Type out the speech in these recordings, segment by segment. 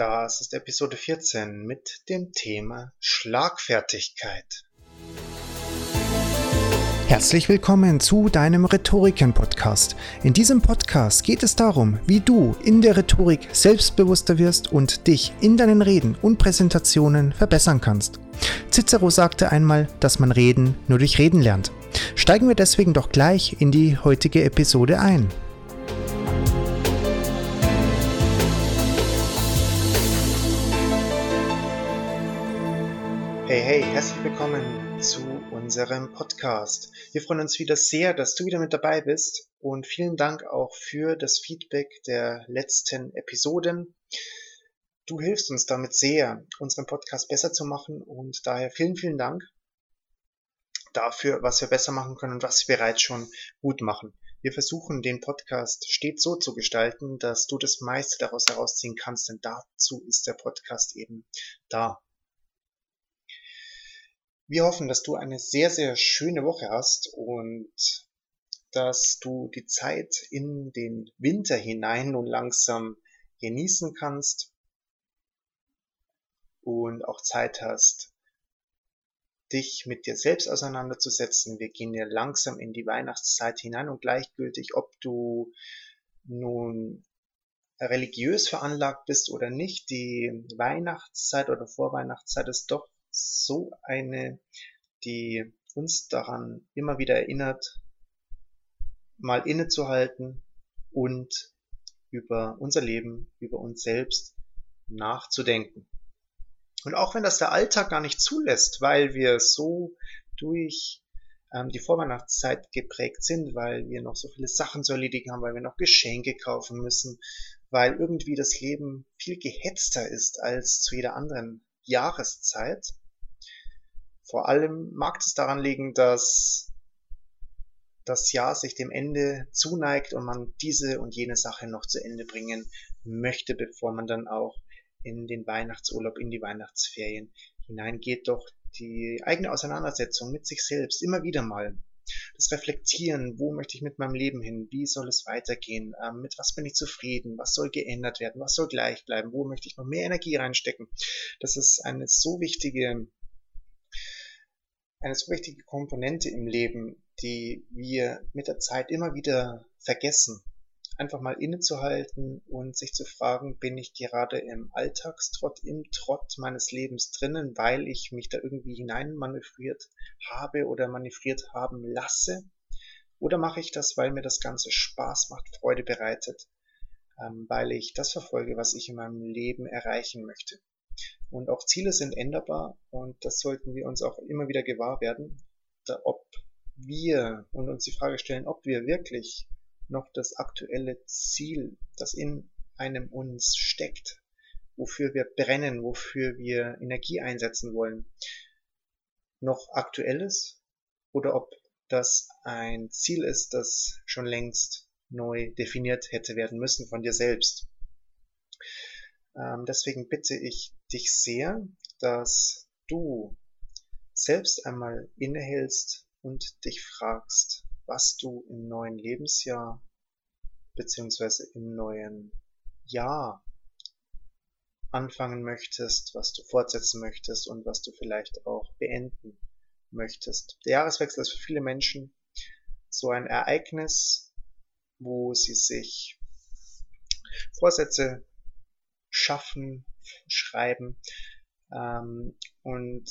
Das ist Episode 14 mit dem Thema Schlagfertigkeit. Herzlich willkommen zu deinem Rhetoriken-Podcast. In diesem Podcast geht es darum, wie du in der Rhetorik selbstbewusster wirst und dich in deinen Reden und Präsentationen verbessern kannst. Cicero sagte einmal, dass man Reden nur durch Reden lernt. Steigen wir deswegen doch gleich in die heutige Episode ein. Herzlich willkommen zu unserem Podcast. Wir freuen uns wieder sehr, dass du wieder mit dabei bist und vielen Dank auch für das Feedback der letzten Episoden. Du hilfst uns damit sehr, unseren Podcast besser zu machen und daher vielen, vielen Dank dafür, was wir besser machen können und was wir bereits schon gut machen. Wir versuchen den Podcast stets so zu gestalten, dass du das meiste daraus herausziehen kannst, denn dazu ist der Podcast eben da. Wir hoffen, dass du eine sehr, sehr schöne Woche hast und dass du die Zeit in den Winter hinein nun langsam genießen kannst und auch Zeit hast, dich mit dir selbst auseinanderzusetzen. Wir gehen ja langsam in die Weihnachtszeit hinein und gleichgültig, ob du nun religiös veranlagt bist oder nicht, die Weihnachtszeit oder Vorweihnachtszeit ist doch so eine, die uns daran immer wieder erinnert, mal innezuhalten und über unser Leben, über uns selbst nachzudenken. Und auch wenn das der Alltag gar nicht zulässt, weil wir so durch ähm, die Vorweihnachtszeit geprägt sind, weil wir noch so viele Sachen zu erledigen haben, weil wir noch Geschenke kaufen müssen, weil irgendwie das Leben viel gehetzter ist als zu jeder anderen Jahreszeit, vor allem mag es daran liegen, dass das Jahr sich dem Ende zuneigt und man diese und jene Sache noch zu Ende bringen möchte, bevor man dann auch in den Weihnachtsurlaub, in die Weihnachtsferien hineingeht. Doch die eigene Auseinandersetzung mit sich selbst immer wieder mal. Das Reflektieren, wo möchte ich mit meinem Leben hin, wie soll es weitergehen, ähm, mit was bin ich zufrieden, was soll geändert werden, was soll gleich bleiben, wo möchte ich noch mehr Energie reinstecken. Das ist eine so wichtige eine so wichtige Komponente im Leben, die wir mit der Zeit immer wieder vergessen. Einfach mal innezuhalten und sich zu fragen, bin ich gerade im Alltagstrott, im Trott meines Lebens drinnen, weil ich mich da irgendwie hineinmanövriert habe oder manövriert haben lasse? Oder mache ich das, weil mir das Ganze Spaß macht, Freude bereitet, ähm, weil ich das verfolge, was ich in meinem Leben erreichen möchte? Und auch Ziele sind änderbar und das sollten wir uns auch immer wieder gewahr werden, da ob wir und uns die Frage stellen, ob wir wirklich noch das aktuelle Ziel, das in einem uns steckt, wofür wir brennen, wofür wir Energie einsetzen wollen, noch aktuell ist oder ob das ein Ziel ist, das schon längst neu definiert hätte werden müssen von dir selbst. Ähm, deswegen bitte ich dich sehr, dass du selbst einmal innehältst und dich fragst, was du im neuen Lebensjahr beziehungsweise im neuen Jahr anfangen möchtest, was du fortsetzen möchtest und was du vielleicht auch beenden möchtest. Der Jahreswechsel ist für viele Menschen so ein Ereignis, wo sie sich Vorsätze schaffen, schreiben. Ähm, und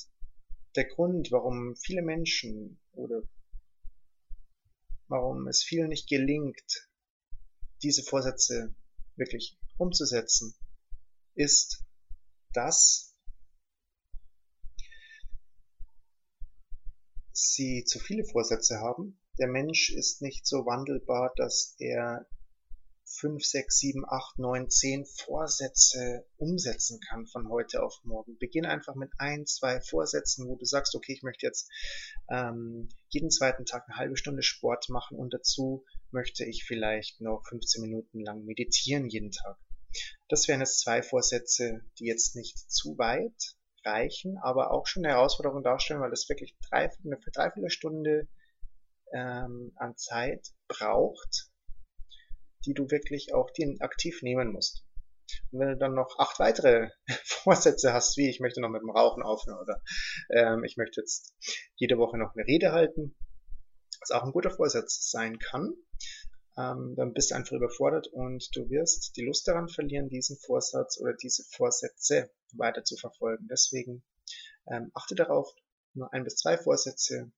der Grund, warum viele Menschen oder warum es vielen nicht gelingt, diese Vorsätze wirklich umzusetzen, ist, dass sie zu viele Vorsätze haben. Der Mensch ist nicht so wandelbar, dass er fünf, sechs, sieben, acht, neun, zehn Vorsätze umsetzen kann von heute auf morgen. Beginn einfach mit ein, zwei Vorsätzen, wo du sagst, okay, ich möchte jetzt ähm, jeden zweiten Tag eine halbe Stunde Sport machen und dazu möchte ich vielleicht noch 15 Minuten lang meditieren jeden Tag. Das wären jetzt zwei Vorsätze, die jetzt nicht zu weit reichen, aber auch schon eine Herausforderung darstellen, weil das wirklich drei, eine Dreiviertelstunde ähm, an Zeit braucht, die du wirklich auch aktiv nehmen musst. Und wenn du dann noch acht weitere Vorsätze hast, wie ich möchte noch mit dem Rauchen aufhören oder ähm, ich möchte jetzt jede Woche noch eine Rede halten, was auch ein guter Vorsatz sein kann, ähm, dann bist du einfach überfordert und du wirst die Lust daran verlieren, diesen Vorsatz oder diese Vorsätze weiter zu verfolgen. Deswegen ähm, achte darauf, nur ein bis zwei Vorsätze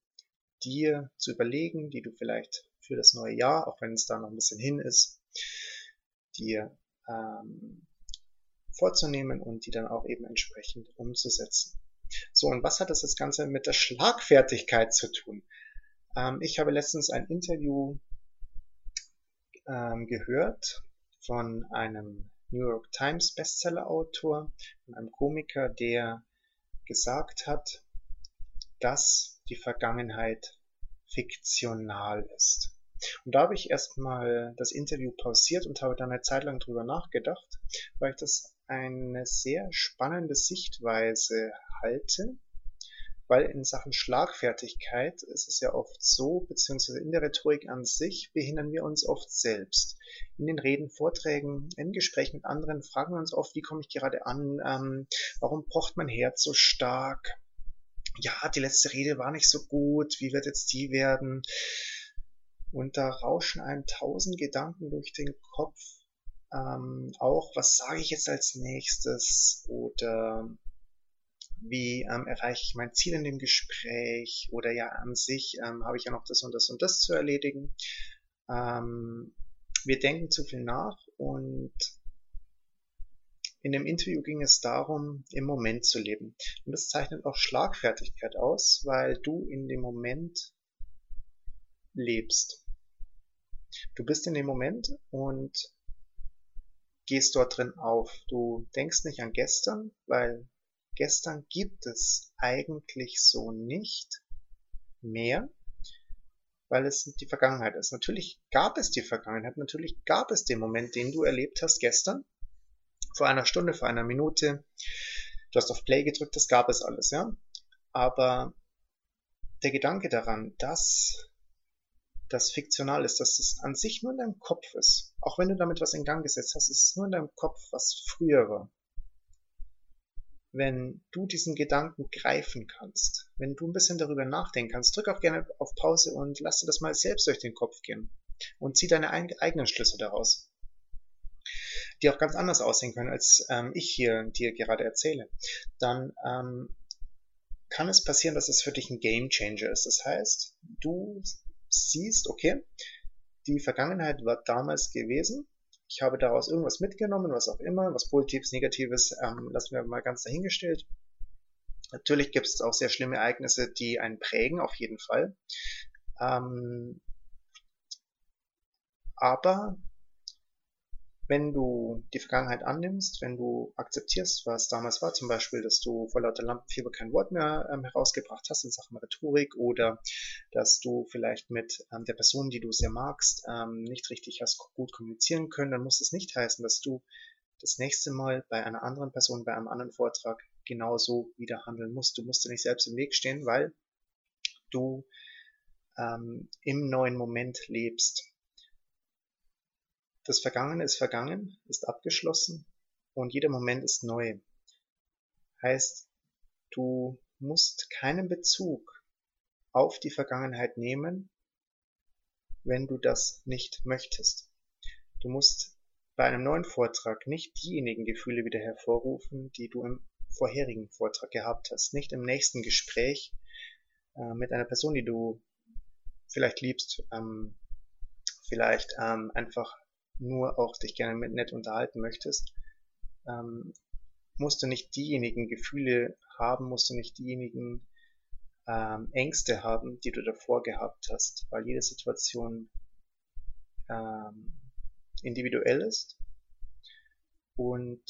dir zu überlegen, die du vielleicht für das neue Jahr, auch wenn es da noch ein bisschen hin ist, dir ähm, vorzunehmen und die dann auch eben entsprechend umzusetzen. So, und was hat das, das Ganze mit der Schlagfertigkeit zu tun? Ähm, ich habe letztens ein Interview ähm, gehört von einem New York Times Bestseller Autor, von einem Komiker, der gesagt hat, dass die Vergangenheit fiktional ist. Und da habe ich erstmal das Interview pausiert und habe dann eine Zeit lang drüber nachgedacht, weil ich das eine sehr spannende Sichtweise halte, weil in Sachen Schlagfertigkeit ist es ja oft so, beziehungsweise in der Rhetorik an sich behindern wir uns oft selbst. In den Reden, Vorträgen, in Gesprächen mit anderen fragen wir uns oft, wie komme ich gerade an, ähm, warum pocht mein Herz so stark, ja, die letzte Rede war nicht so gut, wie wird jetzt die werden? Und da rauschen einem tausend Gedanken durch den Kopf. Ähm, auch, was sage ich jetzt als nächstes? Oder wie ähm, erreiche ich mein Ziel in dem Gespräch? Oder ja, an sich ähm, habe ich ja noch das und das und das zu erledigen. Ähm, wir denken zu viel nach und in dem Interview ging es darum, im Moment zu leben. Und das zeichnet auch Schlagfertigkeit aus, weil du in dem Moment lebst. Du bist in dem Moment und gehst dort drin auf. Du denkst nicht an gestern, weil gestern gibt es eigentlich so nicht mehr, weil es die Vergangenheit ist. Natürlich gab es die Vergangenheit, natürlich gab es den Moment, den du erlebt hast gestern, vor einer Stunde, vor einer Minute. Du hast auf Play gedrückt, das gab es alles, ja. Aber der Gedanke daran, dass das fiktional ist, dass es an sich nur in deinem Kopf ist, auch wenn du damit was in Gang gesetzt hast, ist es nur in deinem Kopf, was früher war. Wenn du diesen Gedanken greifen kannst, wenn du ein bisschen darüber nachdenken kannst, drück auch gerne auf Pause und lass dir das mal selbst durch den Kopf gehen und zieh deine eigenen Schlüsse daraus die auch ganz anders aussehen können, als ähm, ich hier dir gerade erzähle, dann ähm, kann es passieren, dass es für dich ein Game Changer ist. Das heißt, du siehst, okay, die Vergangenheit war damals gewesen. Ich habe daraus irgendwas mitgenommen, was auch immer, was Positives, Negatives, ähm, lassen wir mal ganz dahingestellt. Natürlich gibt es auch sehr schlimme Ereignisse, die einen prägen, auf jeden Fall. Ähm, aber wenn du die Vergangenheit annimmst, wenn du akzeptierst, was damals war, zum Beispiel, dass du vor lauter Lampenfieber kein Wort mehr ähm, herausgebracht hast in Sachen Rhetorik oder dass du vielleicht mit ähm, der Person, die du sehr magst, ähm, nicht richtig hast gut kommunizieren können, dann muss es nicht heißen, dass du das nächste Mal bei einer anderen Person, bei einem anderen Vortrag genauso wieder handeln musst. Du musst dir nicht selbst im Weg stehen, weil du ähm, im neuen Moment lebst. Das Vergangene ist vergangen, ist abgeschlossen und jeder Moment ist neu. Heißt, du musst keinen Bezug auf die Vergangenheit nehmen, wenn du das nicht möchtest. Du musst bei einem neuen Vortrag nicht diejenigen Gefühle wieder hervorrufen, die du im vorherigen Vortrag gehabt hast, nicht im nächsten Gespräch äh, mit einer Person, die du vielleicht liebst, ähm, vielleicht ähm, einfach nur auch dich gerne mit nett unterhalten möchtest, ähm, musst du nicht diejenigen Gefühle haben, musst du nicht diejenigen ähm, Ängste haben, die du davor gehabt hast, weil jede Situation ähm, individuell ist und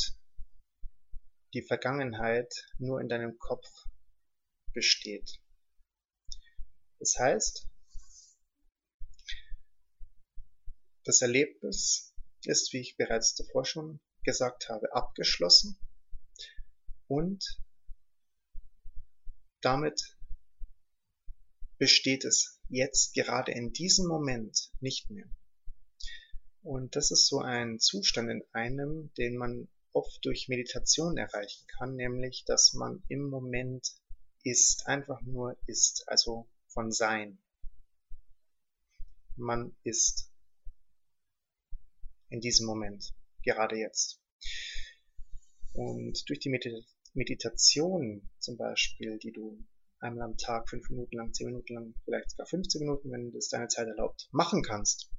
die Vergangenheit nur in deinem Kopf besteht. Das heißt, Das Erlebnis ist, wie ich bereits davor schon gesagt habe, abgeschlossen und damit besteht es jetzt gerade in diesem Moment nicht mehr. Und das ist so ein Zustand in einem, den man oft durch Meditation erreichen kann, nämlich dass man im Moment ist, einfach nur ist, also von Sein. Man ist in diesem Moment, gerade jetzt. Und durch die Meditation zum Beispiel, die du einmal am Tag, fünf Minuten lang, zehn Minuten lang, vielleicht sogar 15 Minuten, wenn das deine Zeit erlaubt, machen kannst,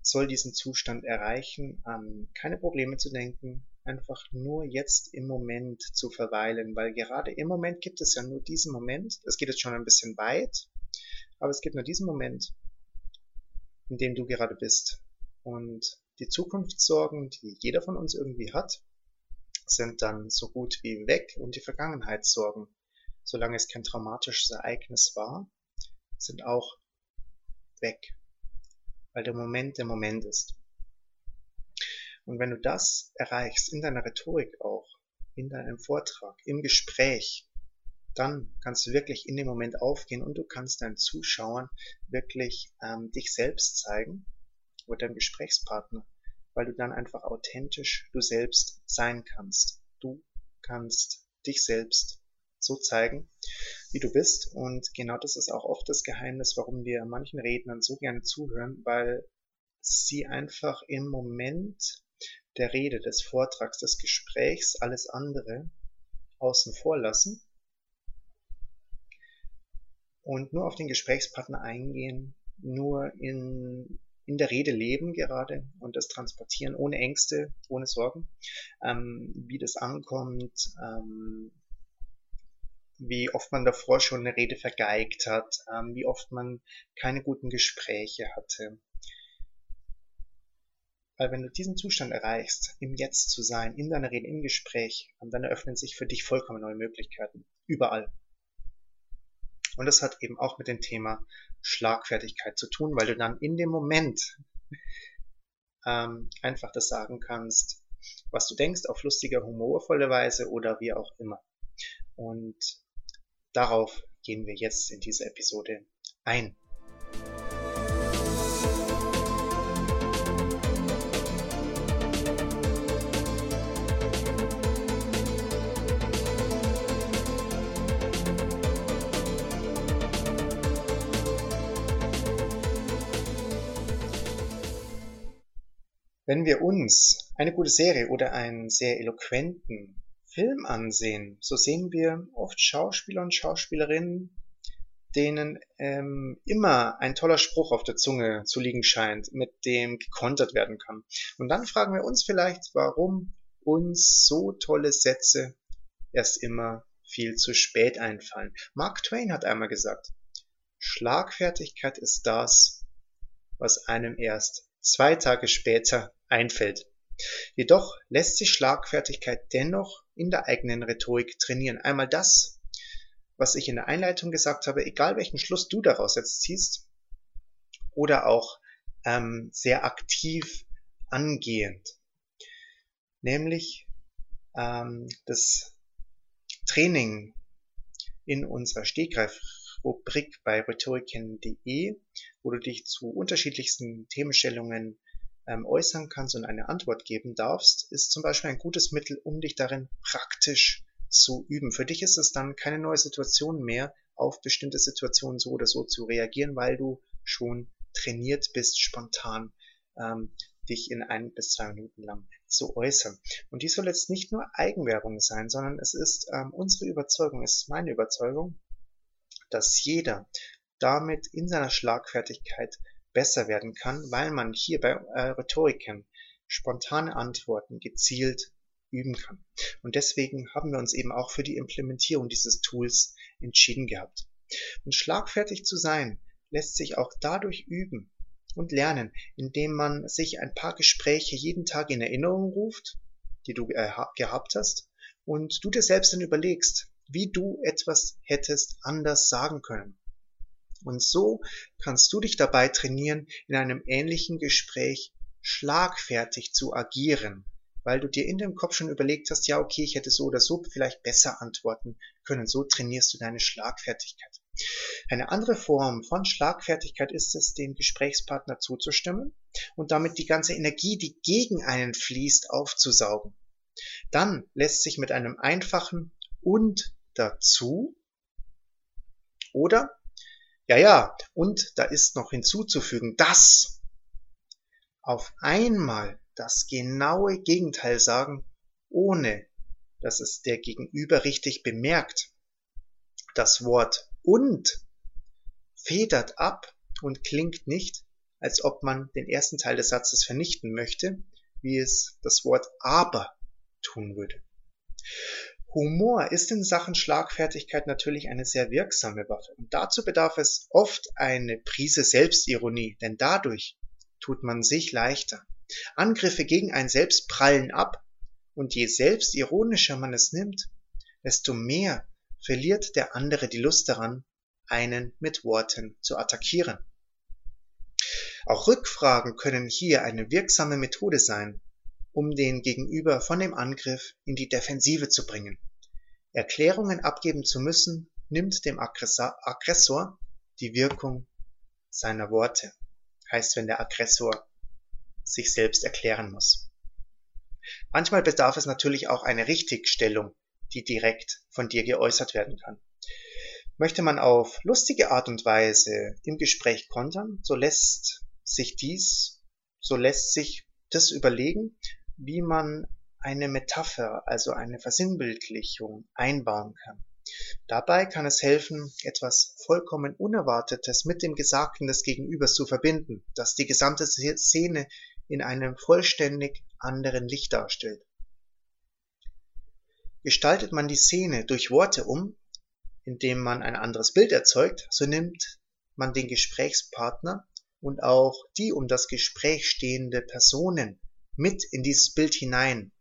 soll diesen Zustand erreichen, an keine Probleme zu denken, einfach nur jetzt im Moment zu verweilen, weil gerade im Moment gibt es ja nur diesen Moment, es geht jetzt schon ein bisschen weit, aber es gibt nur diesen Moment, in dem du gerade bist. Und die Zukunftssorgen, die jeder von uns irgendwie hat, sind dann so gut wie weg. Und die Vergangenheitssorgen, solange es kein traumatisches Ereignis war, sind auch weg. Weil der Moment der Moment ist. Und wenn du das erreichst, in deiner Rhetorik auch, in deinem Vortrag, im Gespräch, dann kannst du wirklich in dem Moment aufgehen und du kannst deinen Zuschauern wirklich ähm, dich selbst zeigen oder deinem Gesprächspartner, weil du dann einfach authentisch du selbst sein kannst. Du kannst dich selbst so zeigen, wie du bist. Und genau das ist auch oft das Geheimnis, warum wir manchen Rednern so gerne zuhören, weil sie einfach im Moment der Rede, des Vortrags, des Gesprächs alles andere außen vor lassen und nur auf den Gesprächspartner eingehen, nur in, in der Rede leben gerade und das transportieren ohne Ängste, ohne Sorgen, ähm, wie das ankommt, ähm, wie oft man davor schon eine Rede vergeigt hat, ähm, wie oft man keine guten Gespräche hatte. Weil wenn du diesen Zustand erreichst, im Jetzt zu sein, in deiner Rede, im Gespräch, dann eröffnen sich für dich vollkommen neue Möglichkeiten. Überall. Und das hat eben auch mit dem Thema Schlagfertigkeit zu tun, weil du dann in dem Moment ähm, einfach das sagen kannst, was du denkst, auf lustige, humorvolle Weise oder wie auch immer. Und darauf gehen wir jetzt in dieser Episode ein. Wenn wir uns eine gute Serie oder einen sehr eloquenten Film ansehen, so sehen wir oft Schauspieler und Schauspielerinnen, denen ähm, immer ein toller Spruch auf der Zunge zu liegen scheint, mit dem gekontert werden kann. Und dann fragen wir uns vielleicht, warum uns so tolle Sätze erst immer viel zu spät einfallen. Mark Twain hat einmal gesagt, Schlagfertigkeit ist das, was einem erst zwei Tage später einfällt. Jedoch lässt sich Schlagfertigkeit dennoch in der eigenen Rhetorik trainieren. Einmal das, was ich in der Einleitung gesagt habe, egal welchen Schluss du daraus jetzt ziehst, oder auch ähm, sehr aktiv angehend. Nämlich ähm, das Training in unserer Stegreif-Rubrik bei rhetoriken.de, wo du dich zu unterschiedlichsten Themenstellungen ähm, äußern kannst und eine Antwort geben darfst, ist zum Beispiel ein gutes Mittel, um dich darin praktisch zu üben. Für dich ist es dann keine neue Situation mehr, auf bestimmte Situationen so oder so zu reagieren, weil du schon trainiert bist, spontan ähm, dich in ein bis zwei Minuten lang zu äußern. Und dies soll jetzt nicht nur Eigenwerbung sein, sondern es ist ähm, unsere Überzeugung, es ist meine Überzeugung, dass jeder damit in seiner Schlagfertigkeit besser werden kann, weil man hier bei äh, Rhetoriken spontane Antworten gezielt üben kann. Und deswegen haben wir uns eben auch für die Implementierung dieses Tools entschieden gehabt. Und schlagfertig zu sein lässt sich auch dadurch üben und lernen, indem man sich ein paar Gespräche jeden Tag in Erinnerung ruft, die du äh, gehabt hast, und du dir selbst dann überlegst, wie du etwas hättest anders sagen können. Und so kannst du dich dabei trainieren, in einem ähnlichen Gespräch schlagfertig zu agieren, weil du dir in dem Kopf schon überlegt hast, ja, okay, ich hätte so oder so vielleicht besser antworten können. So trainierst du deine Schlagfertigkeit. Eine andere Form von Schlagfertigkeit ist es, dem Gesprächspartner zuzustimmen und damit die ganze Energie, die gegen einen fließt, aufzusaugen. Dann lässt sich mit einem einfachen und dazu oder ja, ja, und da ist noch hinzuzufügen, dass auf einmal das genaue Gegenteil sagen, ohne dass es der Gegenüber richtig bemerkt. Das Wort und federt ab und klingt nicht, als ob man den ersten Teil des Satzes vernichten möchte, wie es das Wort aber tun würde. Humor ist in Sachen Schlagfertigkeit natürlich eine sehr wirksame Waffe und dazu bedarf es oft eine Prise Selbstironie, denn dadurch tut man sich leichter. Angriffe gegen ein Selbst prallen ab und je selbstironischer man es nimmt, desto mehr verliert der andere die Lust daran, einen mit Worten zu attackieren. Auch Rückfragen können hier eine wirksame Methode sein, um den Gegenüber von dem Angriff in die Defensive zu bringen. Erklärungen abgeben zu müssen, nimmt dem Aggressor die Wirkung seiner Worte. Heißt, wenn der Aggressor sich selbst erklären muss. Manchmal bedarf es natürlich auch eine Richtigstellung, die direkt von dir geäußert werden kann. Möchte man auf lustige Art und Weise im Gespräch kontern, so lässt sich dies, so lässt sich das überlegen, wie man eine Metapher, also eine Versinnbildlichung einbauen kann. Dabei kann es helfen, etwas vollkommen Unerwartetes mit dem Gesagten des Gegenübers zu verbinden, das die gesamte Szene in einem vollständig anderen Licht darstellt. Gestaltet man die Szene durch Worte um, indem man ein anderes Bild erzeugt, so nimmt man den Gesprächspartner und auch die um das Gespräch stehende Personen mit in dieses Bild hinein,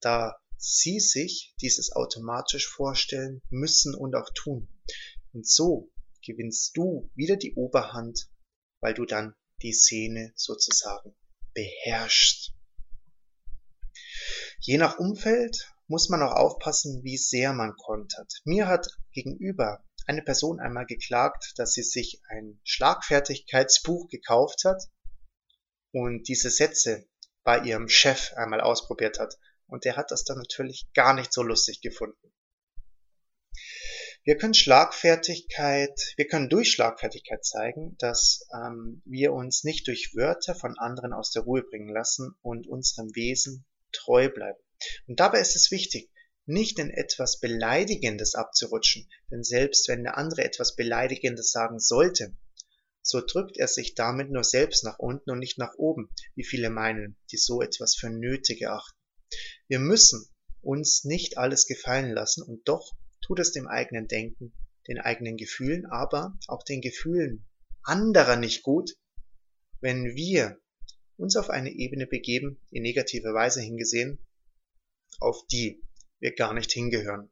da sie sich dieses automatisch vorstellen müssen und auch tun. Und so gewinnst du wieder die Oberhand, weil du dann die Szene sozusagen beherrschst. Je nach Umfeld muss man auch aufpassen, wie sehr man kontert. Mir hat gegenüber eine Person einmal geklagt, dass sie sich ein Schlagfertigkeitsbuch gekauft hat und diese Sätze bei ihrem Chef einmal ausprobiert hat. Und der hat das dann natürlich gar nicht so lustig gefunden. Wir können Schlagfertigkeit, wir können durch Schlagfertigkeit zeigen, dass ähm, wir uns nicht durch Wörter von anderen aus der Ruhe bringen lassen und unserem Wesen treu bleiben. Und dabei ist es wichtig, nicht in etwas Beleidigendes abzurutschen, denn selbst wenn der andere etwas Beleidigendes sagen sollte, so drückt er sich damit nur selbst nach unten und nicht nach oben, wie viele meinen, die so etwas für nötig erachten. Wir müssen uns nicht alles gefallen lassen und doch tut es dem eigenen Denken, den eigenen Gefühlen, aber auch den Gefühlen anderer nicht gut, wenn wir uns auf eine Ebene begeben, in negativer Weise hingesehen, auf die wir gar nicht hingehören.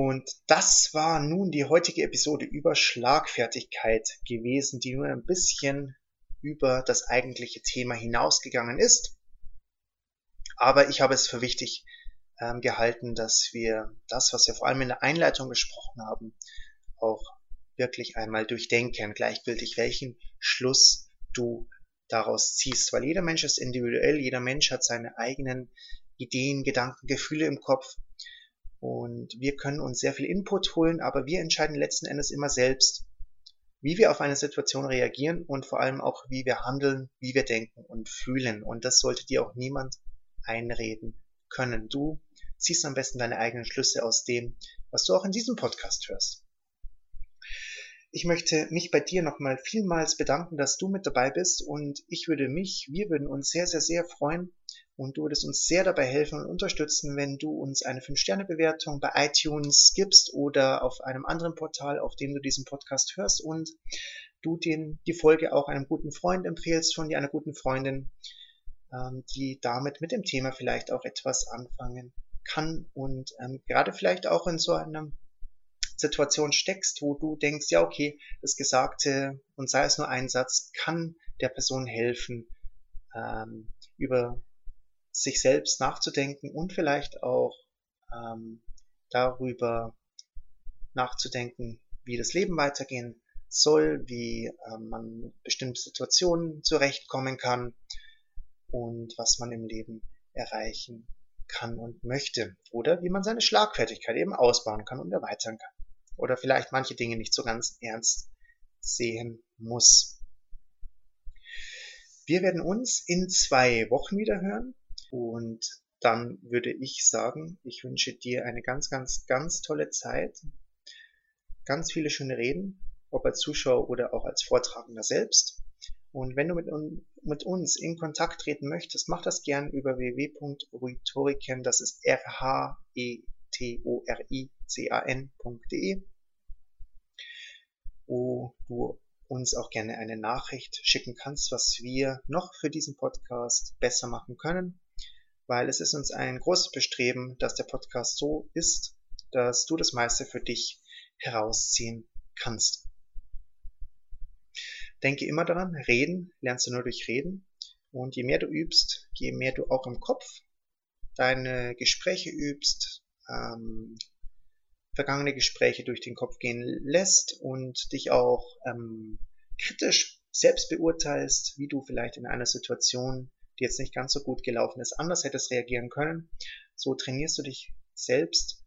Und das war nun die heutige Episode über Schlagfertigkeit gewesen, die nur ein bisschen über das eigentliche Thema hinausgegangen ist. Aber ich habe es für wichtig ähm, gehalten, dass wir das, was wir vor allem in der Einleitung besprochen haben, auch wirklich einmal durchdenken, gleichgültig welchen Schluss du daraus ziehst, weil jeder Mensch ist individuell, jeder Mensch hat seine eigenen Ideen, Gedanken, Gefühle im Kopf und wir können uns sehr viel Input holen, aber wir entscheiden letzten Endes immer selbst, wie wir auf eine Situation reagieren und vor allem auch, wie wir handeln, wie wir denken und fühlen. Und das sollte dir auch niemand einreden können. Du ziehst am besten deine eigenen Schlüsse aus dem, was du auch in diesem Podcast hörst. Ich möchte mich bei dir nochmal vielmals bedanken, dass du mit dabei bist und ich würde mich, wir würden uns sehr, sehr, sehr freuen, und du würdest uns sehr dabei helfen und unterstützen, wenn du uns eine 5-Sterne-Bewertung bei iTunes gibst oder auf einem anderen Portal, auf dem du diesen Podcast hörst und du den, die Folge auch einem guten Freund empfehlst, von dir einer guten Freundin, ähm, die damit mit dem Thema vielleicht auch etwas anfangen kann und ähm, gerade vielleicht auch in so einer Situation steckst, wo du denkst, ja okay, das Gesagte und sei es nur ein Satz, kann der Person helfen, ähm, über sich selbst nachzudenken und vielleicht auch ähm, darüber nachzudenken, wie das Leben weitergehen soll, wie äh, man mit bestimmten Situationen zurechtkommen kann und was man im Leben erreichen kann und möchte. Oder wie man seine Schlagfertigkeit eben ausbauen kann und erweitern kann. Oder vielleicht manche Dinge nicht so ganz ernst sehen muss. Wir werden uns in zwei Wochen wieder hören und dann würde ich sagen, ich wünsche dir eine ganz, ganz, ganz tolle Zeit. Ganz viele schöne Reden, ob als Zuschauer oder auch als Vortragender selbst. Und wenn du mit, mit uns in Kontakt treten möchtest, mach das gern über www.rhetoriken, das ist r-h-e-t-o-r-i-c-a-n.de, wo du uns auch gerne eine Nachricht schicken kannst, was wir noch für diesen Podcast besser machen können, weil es ist uns ein großes Bestreben, dass der Podcast so ist, dass du das meiste für dich herausziehen kannst. Denke immer daran, reden lernst du nur durch Reden. Und je mehr du übst, je mehr du auch im Kopf deine Gespräche übst, ähm, vergangene Gespräche durch den Kopf gehen lässt und dich auch ähm, kritisch selbst beurteilst, wie du vielleicht in einer Situation, die jetzt nicht ganz so gut gelaufen ist, anders hättest reagieren können. So trainierst du dich selbst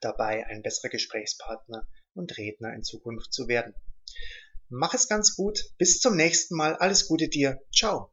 dabei, ein besserer Gesprächspartner und Redner in Zukunft zu werden. Mach es ganz gut. Bis zum nächsten Mal. Alles Gute dir. Ciao.